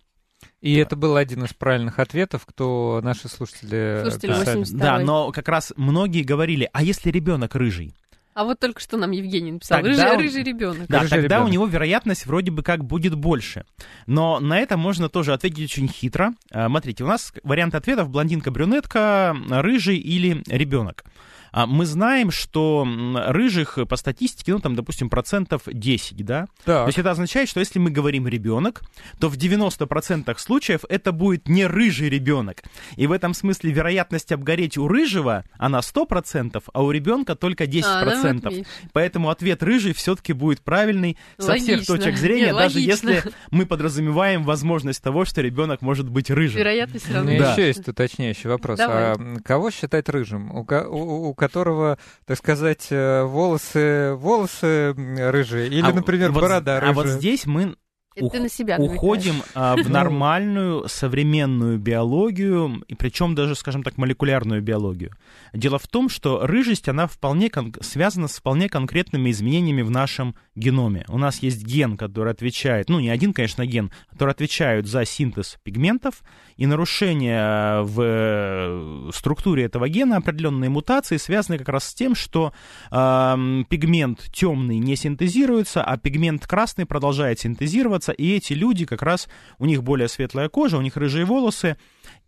И это был один из правильных ответов, кто наши слушатели, слушатели писали. Да, но как раз многие говорили, а если ребенок рыжий? А вот только что нам Евгений написал, тогда рыжий, рыжий ребенок. Да, рыжий тогда ребенок. у него вероятность вроде бы как будет больше. Но на это можно тоже ответить очень хитро. А, смотрите, у нас вариант ответов блондинка-брюнетка, рыжий или ребенок. А мы знаем, что рыжих по статистике, ну, там, допустим, процентов 10, да? Так. То есть это означает, что если мы говорим ребенок, то в 90% случаев это будет не рыжий ребенок. И в этом смысле вероятность обгореть у рыжего, она 100%, а у ребенка только 10%. А, ну, Поэтому ответ рыжий все-таки будет правильный логично. со всех точек зрения, Нет, даже логично. если мы подразумеваем возможность того, что ребенок может быть рыжим. Вероятность равна. Да. еще есть уточняющий вопрос. Давай. А кого считать рыжим? У, у, у которого, так сказать, э, волосы, волосы рыжие, или, а например, вот, борода рыжая. А вот здесь мы ты на себя уходим а, в нормальную современную биологию, и причем даже, скажем так, молекулярную биологию. Дело в том, что рыжесть, она вполне кон- связана с вполне конкретными изменениями в нашем геноме. У нас есть ген, который отвечает, ну не один, конечно, ген, который отвечает за синтез пигментов, и нарушения в э, структуре этого гена, определенные мутации, связаны как раз с тем, что э, пигмент темный не синтезируется, а пигмент красный продолжает синтезироваться, и эти люди как раз, у них более светлая кожа, у них рыжие волосы,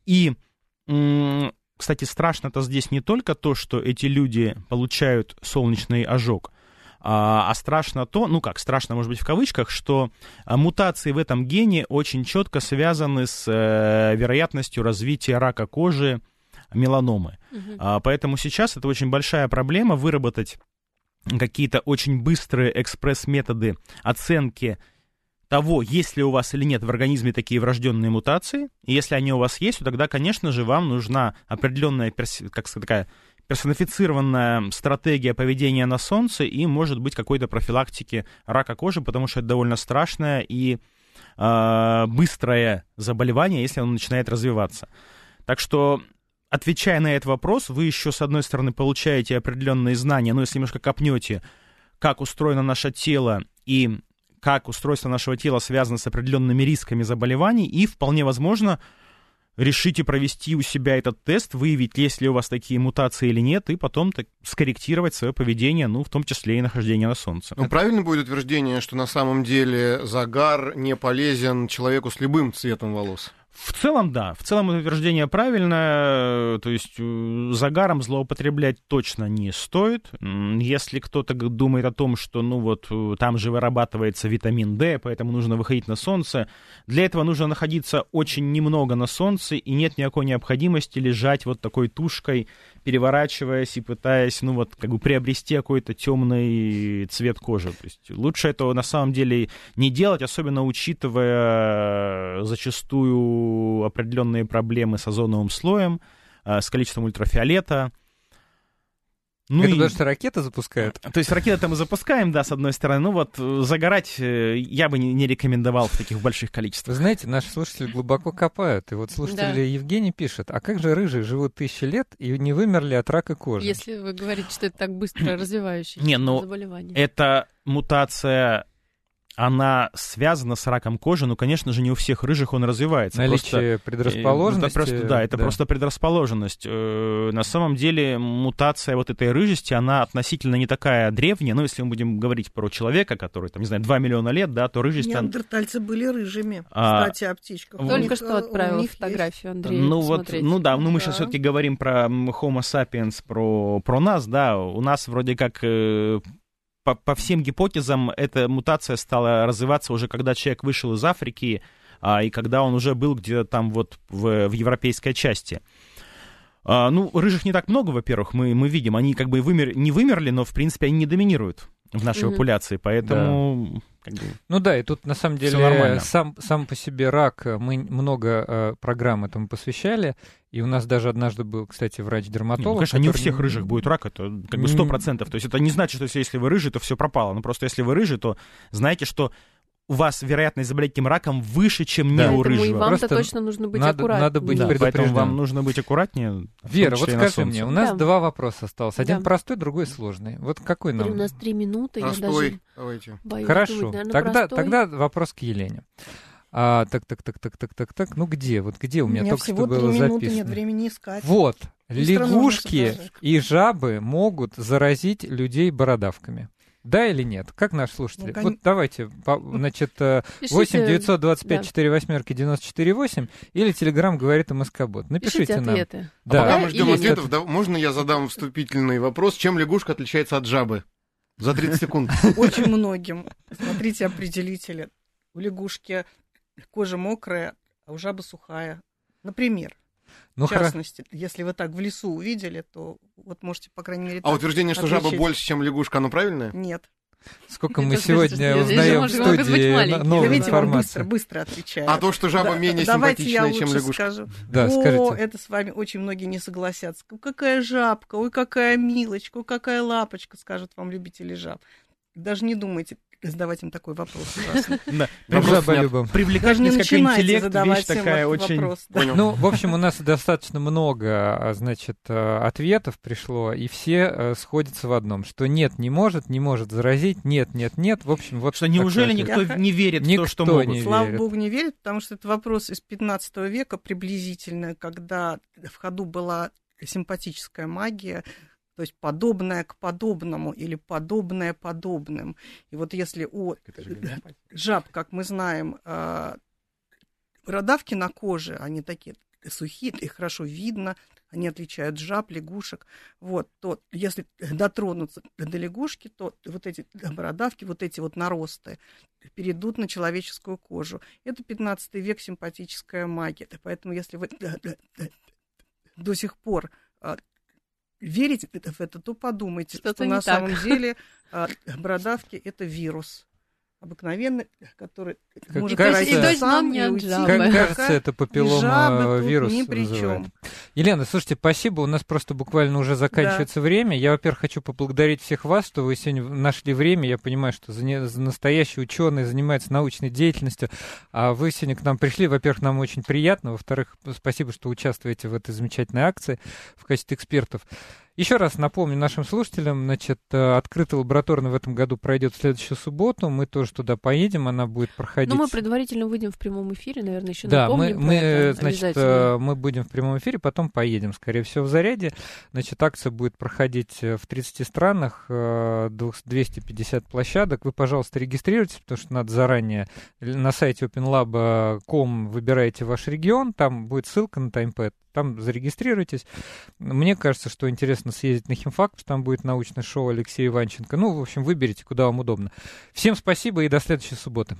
и, кстати, страшно-то здесь не только то, что эти люди получают солнечный ожог, а, а страшно то, ну как, страшно, может быть, в кавычках, что а, мутации в этом гене очень четко связаны с э, вероятностью развития рака кожи, меланомы. Угу. Поэтому сейчас это очень большая проблема выработать какие-то очень быстрые экспресс-методы оценки того, есть ли у вас или нет в организме такие врожденные мутации. И если они у вас есть, то тогда, конечно же, вам нужна определенная, как сказать, такая персонифицированная стратегия поведения на солнце и, может быть, какой-то профилактики рака кожи, потому что это довольно страшное и э, быстрое заболевание, если оно начинает развиваться. Так что отвечая на этот вопрос, вы еще, с одной стороны, получаете определенные знания, но если немножко копнете, как устроено наше тело и как устройство нашего тела связано с определенными рисками заболеваний, и вполне возможно решите провести у себя этот тест, выявить, есть ли у вас такие мутации или нет, и потом так, скорректировать свое поведение, ну, в том числе и нахождение на солнце. Ну, правильно будет утверждение, что на самом деле загар не полезен человеку с любым цветом волос? В целом, да. В целом утверждение правильное. То есть э, загаром злоупотреблять точно не стоит. Если кто-то думает о том, что ну вот э, там же вырабатывается витамин D, поэтому нужно выходить на солнце, для этого нужно находиться очень немного на солнце, и нет никакой необходимости лежать вот такой тушкой, переворачиваясь и пытаясь, ну вот, как бы приобрести какой-то темный цвет кожи. То есть лучше этого на самом деле не делать, особенно учитывая зачастую определенные проблемы с озоновым слоем, э, с количеством ультрафиолета. Ну Это и... потому что ракеты запускают? То есть ракеты там мы запускаем, да, с одной стороны. Ну вот э, загорать э, я бы не, не рекомендовал в таких больших количествах. Вы знаете, наши слушатели глубоко копают. И вот слушатель да. Евгений пишет, а как же рыжие живут тысячи лет и не вымерли от рака кожи? Если вы говорите, что это так быстро развивающееся не, ну, заболевание. Это мутация она связана с раком кожи, но, конечно же, не у всех рыжих он развивается. Наличие просто, предрасположенности. Это просто, да, это да. просто предрасположенность. Э, на самом деле мутация вот этой рыжести, она относительно не такая древняя. Ну, если мы будем говорить про человека, который, там, не знаю, 2 миллиона лет, да, то рыжесть... Неандертальцы были рыжими, а, кстати, о птичках. Только них, что отправила фотографию, Андрей, Ну вот, ну да, ну мы да. сейчас все-таки говорим про Homo sapiens, про, про нас, да, у нас вроде как э, по, по всем гипотезам эта мутация стала развиваться уже когда человек вышел из Африки, а, и когда он уже был где-то там вот в, в европейской части. А, ну, рыжих не так много, во-первых, мы, мы видим. Они как бы вымер, не вымерли, но, в принципе, они не доминируют в нашей mm-hmm. популяции, поэтому... Да. Ну да, и тут на самом деле сам, сам по себе рак, э, мы много э, программ этому посвящали, и у нас даже однажды был, кстати, врач-дерматолог. Ну, конечно, который... не у всех рыжих будет рак, это как бы сто процентов. То есть это не значит, что если вы рыжий, то все пропало. Ну просто если вы рыжий, то знаете, что у вас вероятность заболеть этим раком выше, чем да. не у рыжего. и вам-то точно нужно быть надо, аккуратнее. Надо быть да, поэтому вам нужно быть аккуратнее. Вера, вот скажи мне, у нас да. два вопроса осталось. Один да. простой, другой сложный. Вот какой нам? У нас три минуты, простой. я даже Давайте. боюсь Хорошо, думать, наверное, тогда, тогда вопрос к Елене. А, так, так, так, так, так, так, так. Ну где? Вот где у меня, у меня только всего что было минуты, записано? нет времени искать. Вот. Быстро Лягушки и жабы могут заразить людей бородавками. Да или нет? Как наши слушатели? Ну, вот давайте, по, значит, 8 925 4 восьмерки 94 8 или Телеграм говорит МСК-бот. Напишите Пишите нам. Ответы. Да. А пока мы ждем ответов, да, можно я задам вступительный вопрос? Чем лягушка отличается от жабы? За 30 секунд. Очень многим. Смотрите определители. У лягушки кожа мокрая, а у жабы сухая. Например. Ну, в частности, хра... если вы так в лесу увидели, то вот можете, по крайней мере, А утверждение, что отличить. жаба больше, чем лягушка, оно правильное? Нет. Сколько мы сегодня узнаем в студии новую Давайте вам быстро, быстро отвечаю. А то, что жаба менее симпатичная, чем лягушка. Скажу. Да, О, скажите. это с вами очень многие не согласятся. Какая жабка, ой, какая милочка, ой, какая лапочка, скажут вам любители жаб. Даже не думайте задавать им такой вопрос. (laughs) Привлекать несколько интеллект, вещь такая очень... Ну, в общем, у нас достаточно много, а, значит, а, ответов пришло, и все а, сходятся в одном, что нет, не может, не может заразить, нет, нет, нет. В общем, вот... Что неужели никто не верит в то, что могут? Слава богу, не верит, потому что это вопрос из 15 века приблизительно, когда в ходу была симпатическая магия, то есть подобное к подобному или подобное подобным. И вот если у жаб, как мы знаем, а, бородавки на коже, они такие сухие, их хорошо видно, они отличают жаб, лягушек. Вот, то если дотронуться до лягушки, то вот эти бородавки, вот эти вот наросты перейдут на человеческую кожу. Это 15 век симпатическая магия. Поэтому если вы до сих пор а, верите в это, то подумайте, что, что на так. самом деле а, (laughs) бородавки это вирус обыкновенный, который как может кажется, и сам не уйти. Как кажется, это папиллома вирус ни при чем. Елена, слушайте, спасибо. У нас просто буквально уже заканчивается да. время. Я, во-первых, хочу поблагодарить всех вас, что вы сегодня нашли время. Я понимаю, что за, не, за настоящий ученый занимается научной деятельностью, а вы сегодня к нам пришли. Во-первых, нам очень приятно. Во-вторых, спасибо, что участвуете в этой замечательной акции в качестве экспертов. Еще раз напомню нашим слушателям, значит, э, открытый лабораторный в этом году пройдет в следующую субботу. Мы тоже туда поедем, она будет проходить. Ну, мы предварительно выйдем в прямом эфире, наверное, еще да, напомним. Да, мы, мы значит, э, мы будем в прямом эфире, потом поедем, скорее всего, в заряде. Значит, акция будет проходить э, в 30 странах, 250 площадок. Вы, пожалуйста, регистрируйтесь, потому что надо заранее на сайте openlab.com выбираете ваш регион, там будет ссылка на таймпэд, там зарегистрируйтесь. Мне кажется, что интересно съездить на химфак, там будет научное шоу Алексея Иванченко. Ну, в общем, выберите, куда вам удобно. Всем спасибо и до следующей субботы.